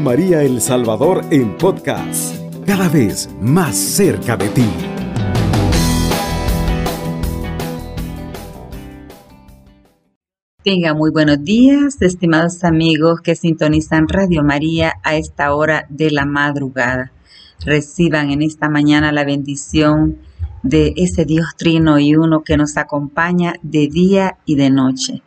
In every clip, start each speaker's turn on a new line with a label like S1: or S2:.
S1: María El Salvador en podcast, cada vez más cerca de ti.
S2: Tenga muy buenos días, estimados amigos que sintonizan Radio María a esta hora de la madrugada. Reciban en esta mañana la bendición de ese Dios trino y uno que nos acompaña de día y de noche.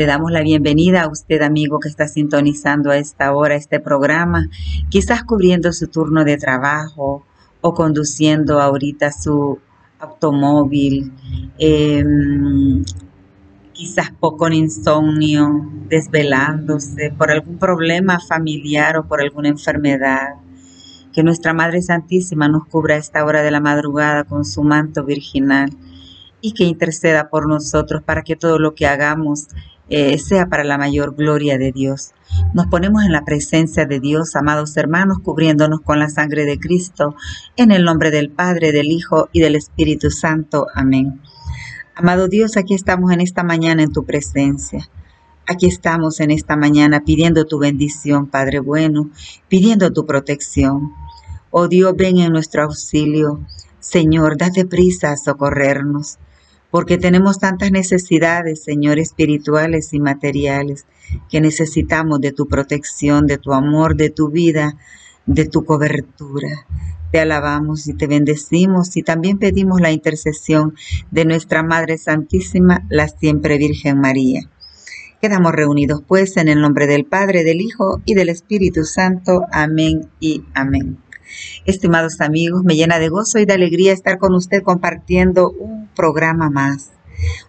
S2: Le damos la bienvenida a usted, amigo, que está sintonizando a esta hora este programa, quizás cubriendo su turno de trabajo o conduciendo ahorita su automóvil, em, quizás poco con insomnio, desvelándose por algún problema familiar o por alguna enfermedad. Que nuestra Madre Santísima nos cubra a esta hora de la madrugada con su manto virginal y que interceda por nosotros para que todo lo que hagamos eh, sea para la mayor gloria de Dios. Nos ponemos en la presencia de Dios, amados hermanos, cubriéndonos con la sangre de Cristo, en el nombre del Padre, del Hijo y del Espíritu Santo. Amén. Amado Dios, aquí estamos en esta mañana en tu presencia. Aquí estamos en esta mañana pidiendo tu bendición, Padre bueno, pidiendo tu protección. Oh Dios, ven en nuestro auxilio. Señor, date prisa a socorrernos porque tenemos tantas necesidades, Señor, espirituales y materiales, que necesitamos de tu protección, de tu amor, de tu vida, de tu cobertura. Te alabamos y te bendecimos y también pedimos la intercesión de nuestra Madre Santísima, la siempre Virgen María. Quedamos reunidos pues en el nombre del Padre, del Hijo y del Espíritu Santo. Amén y amén. Estimados amigos, me llena de gozo y de alegría estar con usted compartiendo un programa más,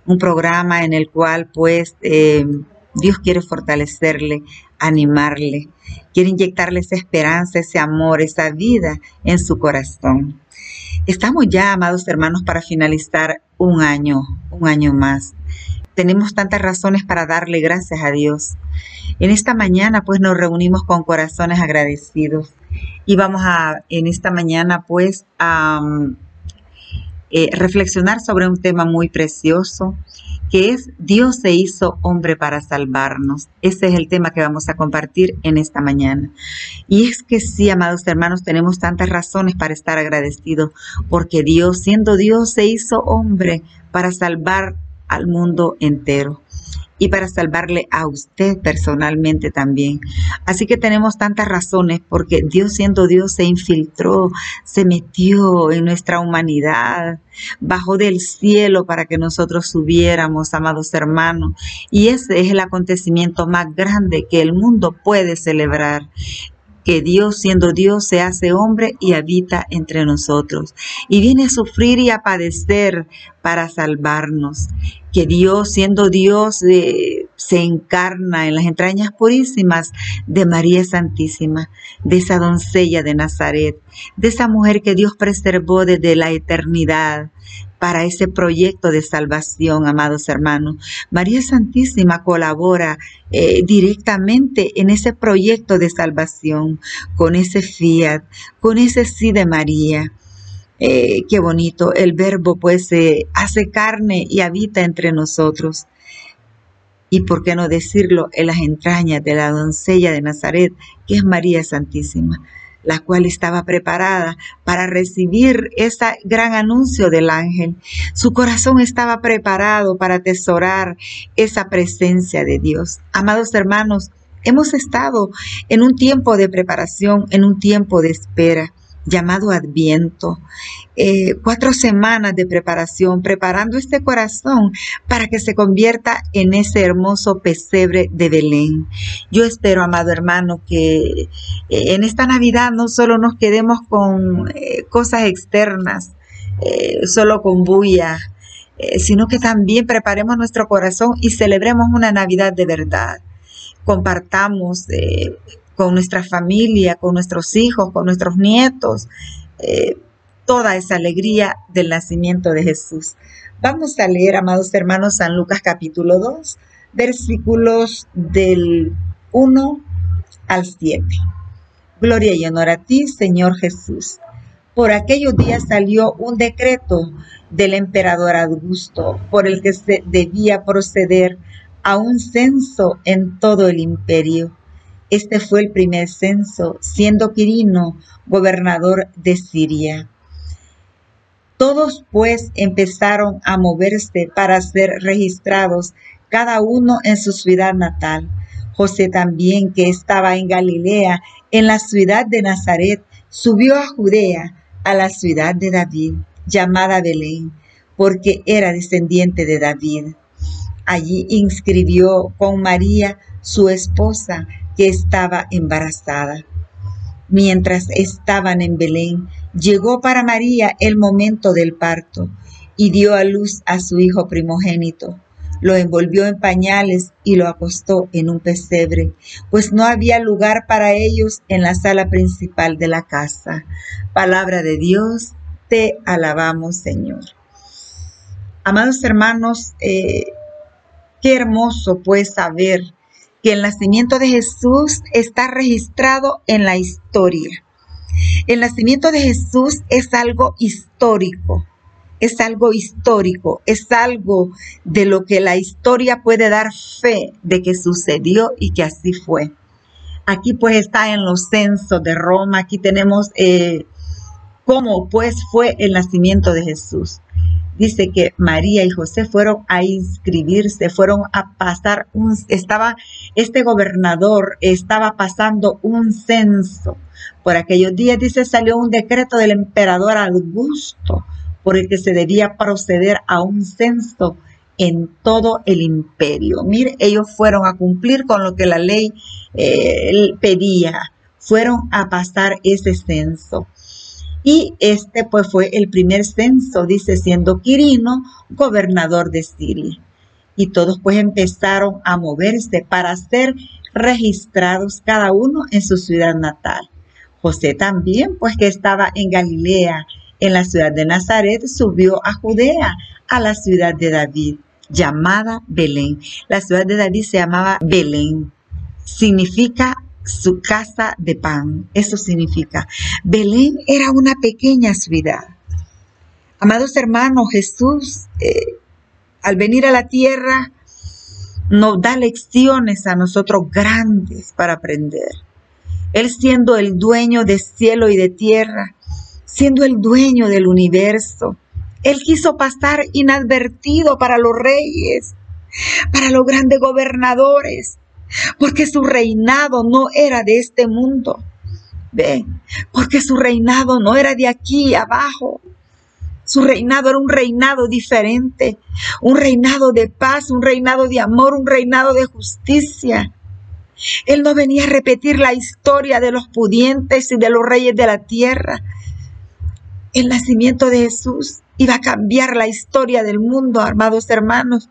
S2: un programa en el cual pues eh, Dios quiere fortalecerle, animarle, quiere inyectarle esa esperanza, ese amor, esa vida en su corazón. Estamos ya, amados hermanos, para finalizar un año, un año más. Tenemos tantas razones para darle gracias a Dios. En esta mañana pues nos reunimos con corazones agradecidos y vamos a en esta mañana pues a eh, reflexionar sobre un tema muy precioso que es Dios se hizo hombre para salvarnos. Ese es el tema que vamos a compartir en esta mañana. Y es que sí, amados hermanos, tenemos tantas razones para estar agradecidos, porque Dios, siendo Dios, se hizo hombre para salvar al mundo entero y para salvarle a usted personalmente también. Así que tenemos tantas razones porque Dios siendo Dios se infiltró, se metió en nuestra humanidad, bajó del cielo para que nosotros subiéramos, amados hermanos. Y ese es el acontecimiento más grande que el mundo puede celebrar que Dios siendo Dios se hace hombre y habita entre nosotros y viene a sufrir y a padecer para salvarnos. Que Dios siendo Dios eh, se encarna en las entrañas purísimas de María Santísima, de esa doncella de Nazaret, de esa mujer que Dios preservó desde la eternidad, para ese proyecto de salvación, amados hermanos. María Santísima colabora eh, directamente en ese proyecto de salvación, con ese fiat, con ese sí de María. Eh, qué bonito, el verbo pues se hace carne y habita entre nosotros. Y por qué no decirlo en las entrañas de la doncella de Nazaret, que es María Santísima la cual estaba preparada para recibir ese gran anuncio del ángel. Su corazón estaba preparado para atesorar esa presencia de Dios. Amados hermanos, hemos estado en un tiempo de preparación, en un tiempo de espera llamado Adviento, eh, cuatro semanas de preparación, preparando este corazón para que se convierta en ese hermoso pesebre de Belén. Yo espero, amado hermano, que eh, en esta Navidad no solo nos quedemos con eh, cosas externas, solo con bulla, sino que también preparemos nuestro corazón y celebremos una Navidad de verdad compartamos con nuestra familia, con nuestros hijos, con nuestros nietos, eh, toda esa alegría del nacimiento de Jesús. Vamos a leer, amados hermanos, San Lucas capítulo 2, versículos del 1 al 7. Gloria y honor a ti, Señor Jesús. Por aquellos días salió un decreto del emperador Augusto por el que se debía proceder a un censo en todo el imperio Este fue el primer censo, siendo Quirino gobernador de Siria. Todos pues empezaron a moverse para ser registrados, cada uno en su ciudad natal. José también, que estaba en Galilea, en la ciudad de Nazaret, subió a Judea, a la ciudad de David, llamada Belén, porque era descendiente de David. Allí inscribió con María, su esposa, que estaba embarazada. Mientras estaban en Belén, llegó para María el momento del parto y dio a luz a su hijo primogénito. Lo envolvió en pañales y lo acostó en un pesebre, pues no había lugar para ellos en la sala principal de la casa. Palabra de Dios, te alabamos Señor. Amados hermanos, eh, qué hermoso pues saber que el nacimiento de Jesús está registrado en la historia. El nacimiento de Jesús es algo histórico, es algo histórico, es algo de lo que la historia puede dar fe de que sucedió y que así fue. Aquí pues está en los censos de Roma, aquí tenemos eh, cómo pues fue el nacimiento de Jesús dice que María y José fueron a inscribirse, fueron a pasar un, estaba, este gobernador estaba pasando un censo. Por aquellos días, dice, salió un decreto del emperador Augusto por el que se debía proceder a un censo en todo el imperio. Mire, ellos fueron a cumplir con lo que la ley eh, pedía, fueron a pasar ese censo. Y este pues fue el primer censo, dice, siendo Quirino gobernador de Siria. Y todos pues empezaron a moverse para ser registrados cada uno en su ciudad natal. José también, pues que estaba en Galilea, en la ciudad de Nazaret, subió a Judea, a la ciudad de David, llamada Belén. La ciudad de David se llamaba Belén. Significa su casa de pan. Eso significa. Belén era una pequeña ciudad. Amados hermanos, Jesús, eh, al venir a la tierra, nos da lecciones a nosotros grandes para aprender. Él siendo el dueño de cielo y de tierra, siendo el dueño del universo, Él quiso pasar inadvertido para los reyes, para los grandes gobernadores, porque su reinado no era de este mundo. Ve, porque su reinado no era de aquí abajo. Su reinado era un reinado diferente, un reinado de paz, un reinado de amor, un reinado de justicia. Él no venía a repetir la historia de los pudientes y de los reyes de la tierra. El nacimiento de Jesús iba a cambiar la historia del mundo, amados hermanos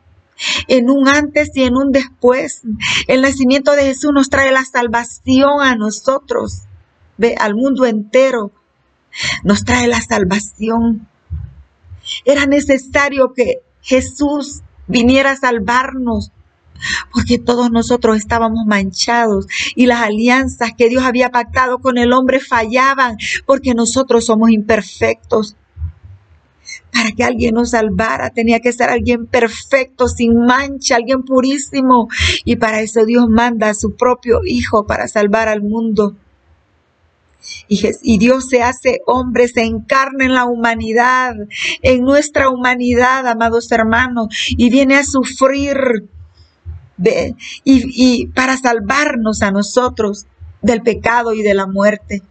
S2: en un antes y en un después. El nacimiento de Jesús nos trae la salvación a nosotros, al mundo entero. Nos trae la salvación. Era necesario que Jesús viniera a salvarnos, porque todos nosotros estábamos manchados y las alianzas que Dios había pactado con el hombre fallaban, porque nosotros somos imperfectos. Para que alguien nos salvara tenía que ser alguien perfecto, sin mancha, alguien purísimo. Y para eso Dios manda a su propio Hijo para salvar al mundo. Y, Dios se hace hombre, se encarna en la humanidad, en nuestra humanidad, amados hermanos, y viene a sufrir y para salvarnos a nosotros del pecado y de la muerte.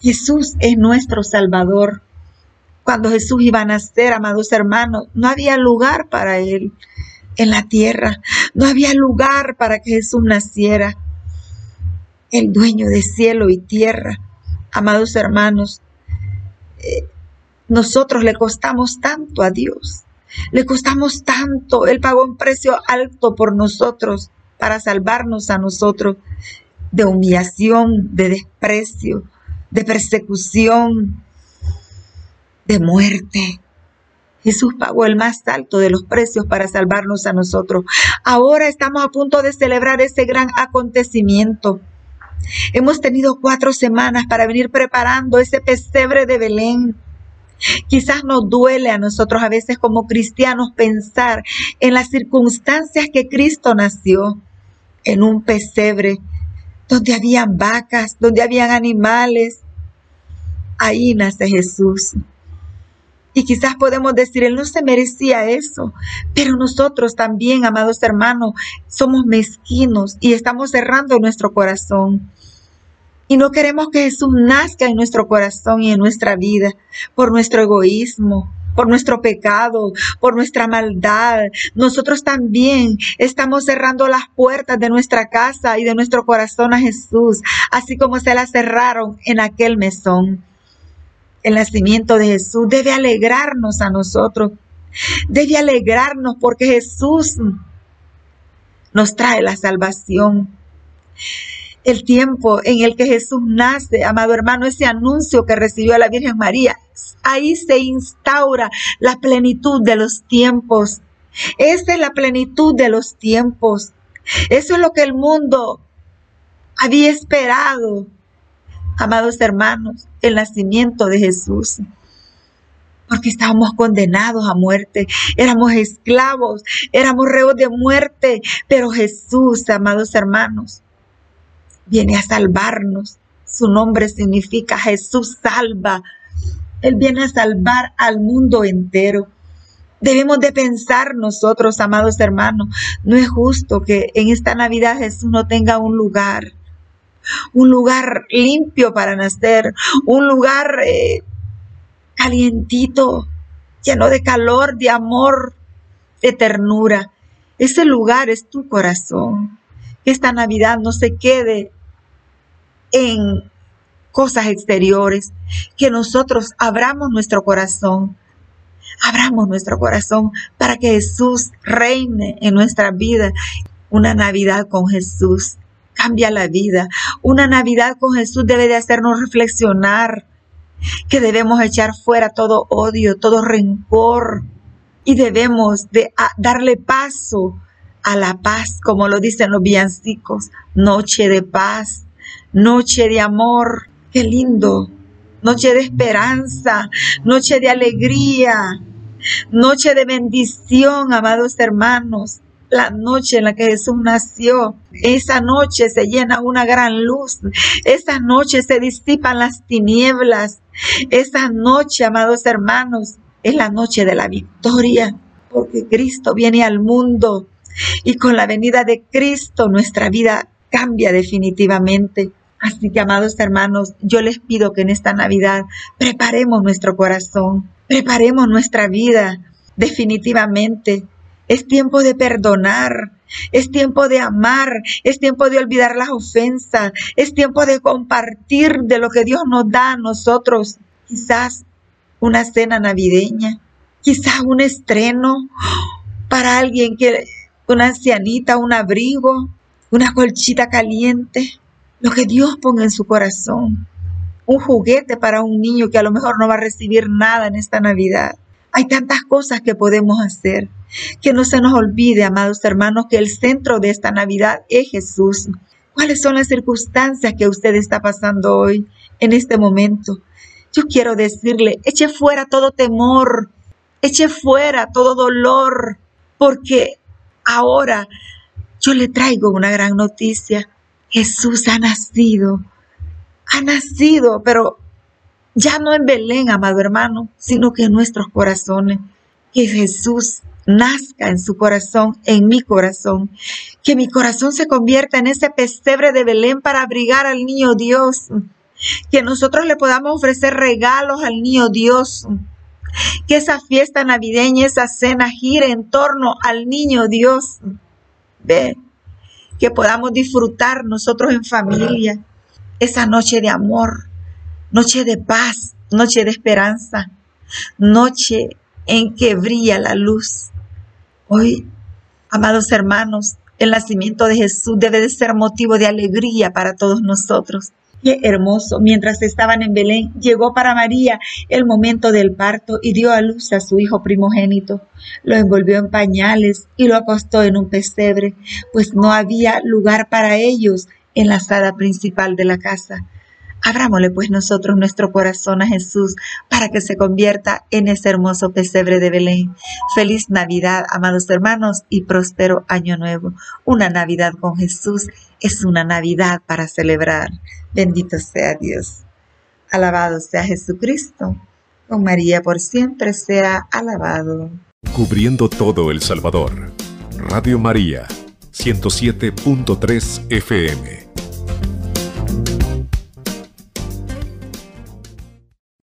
S2: Jesús es nuestro Salvador. Cuando Jesús iba a nacer, amados hermanos, no había lugar para él en la tierra. No había lugar para que Jesús naciera. El dueño de cielo y tierra. Amados hermanos, eh, nosotros le costamos tanto a Dios. Le costamos tanto. Él pagó un precio alto por nosotros para salvarnos a nosotros de humillación, de desprecio, de persecución, de muerte. Jesús pagó el más alto de los precios para salvarnos a nosotros. Ahora estamos a punto de celebrar ese gran acontecimiento. Hemos tenido cuatro semanas para venir preparando ese pesebre de Belén. Quizás nos duele a nosotros a veces como cristianos pensar en las circunstancias que Cristo nació en un pesebre donde habían vacas, donde habían animales. Ahí nace Jesús. Y quizás podemos decir, Él no se merecía eso, pero nosotros también, amados hermanos, somos mezquinos y estamos cerrando nuestro corazón. Y no queremos que Jesús nazca en nuestro corazón y en nuestra vida por nuestro egoísmo, por nuestro pecado, por nuestra maldad. Nosotros también estamos cerrando las puertas de nuestra casa y de nuestro corazón a Jesús, así como se las cerraron en aquel mesón el nacimiento de Jesús debe alegrarnos a nosotros. Debe alegrarnos porque Jesús nos trae la salvación. El tiempo en el que Jesús nace, amado hermano, ese anuncio que recibió la Virgen María, ahí se instaura la plenitud de los tiempos. Esa es la plenitud de los tiempos. Eso es lo que el mundo había esperado amados hermanos, el nacimiento de Jesús. Porque estábamos condenados a muerte, éramos esclavos, éramos reos de muerte, pero Jesús, amados hermanos, viene a salvarnos. Su nombre significa Jesús salva. Él viene a salvar al mundo entero. Debemos de pensar nosotros, amados hermanos, no es justo que en esta Navidad Jesús no tenga un lugar un lugar limpio para nacer, un lugar eh, calientito, lleno de calor, de amor, de ternura. Ese lugar es tu corazón. Que esta Navidad no se quede en cosas exteriores, que nosotros abramos nuestro corazón, abramos nuestro corazón para que Jesús reine en nuestra vida. Una Navidad con Jesús cambia la vida. Una Navidad con Jesús debe de hacernos reflexionar que debemos echar fuera todo odio, todo rencor y debemos de darle paso a la paz, como lo dicen los villancicos, noche de paz, noche de amor, qué lindo, noche de esperanza, noche de alegría, noche de bendición, amados hermanos la noche en la que Jesús nació. Esa noche se llena una gran luz. Esa noche se disipan las tinieblas. Esa noche, amados hermanos, es la noche de la victoria, porque Cristo viene al mundo y con la venida de Cristo nuestra vida cambia definitivamente. Así que, amados hermanos, yo les pido que en esta Navidad preparemos nuestro corazón, preparemos nuestra vida definitivamente es tiempo de perdonar. Es tiempo de amar. Es tiempo de olvidar las ofensas. Es tiempo de compartir de lo que Dios nos da a nosotros. Quizás una cena navideña. Quizás un estreno para alguien que, una ancianita, un abrigo, una colchita caliente. Lo que Dios ponga en su corazón. Un juguete para un niño que a lo mejor no va a recibir nada en esta Navidad. Hay tantas cosas que podemos hacer. Que no se nos olvide, amados hermanos, que el centro de esta Navidad es Jesús. ¿Cuáles son las circunstancias que usted está pasando hoy, en este momento? Yo quiero decirle, eche fuera todo temor, eche fuera todo dolor, porque ahora yo le traigo una gran noticia. Jesús ha nacido, ha nacido, pero ya no en Belén, amado hermano, sino que en nuestros corazones. Que Jesús nazca en su corazón, en mi corazón. Que mi corazón se convierta en ese pesebre de Belén para abrigar al niño Dios. Que nosotros le podamos ofrecer regalos al niño Dios. Que esa fiesta navideña, esa cena gire en torno al niño Dios. Ve, que podamos disfrutar nosotros en familia esa noche de amor, noche de paz, noche de esperanza, noche en que brilla la luz. Hoy, amados hermanos, el nacimiento de Jesús debe de ser motivo de alegría para todos nosotros. Qué hermoso. Mientras estaban en Belén, llegó para María el momento del parto y dio a luz a su hijo primogénito. Lo envolvió en pañales y lo acostó en un pesebre, pues no había lugar para ellos en la sala principal de la casa. Abrámosle pues nosotros nuestro corazón a Jesús para que se convierta en ese hermoso pesebre de Belén. Feliz Navidad, amados hermanos, y próspero año nuevo. Una Navidad con Jesús es una Navidad para celebrar. Bendito sea Dios. Alabado sea Jesucristo. Con María por siempre sea alabado.
S1: Cubriendo todo El Salvador. Radio María, 107.3 FM.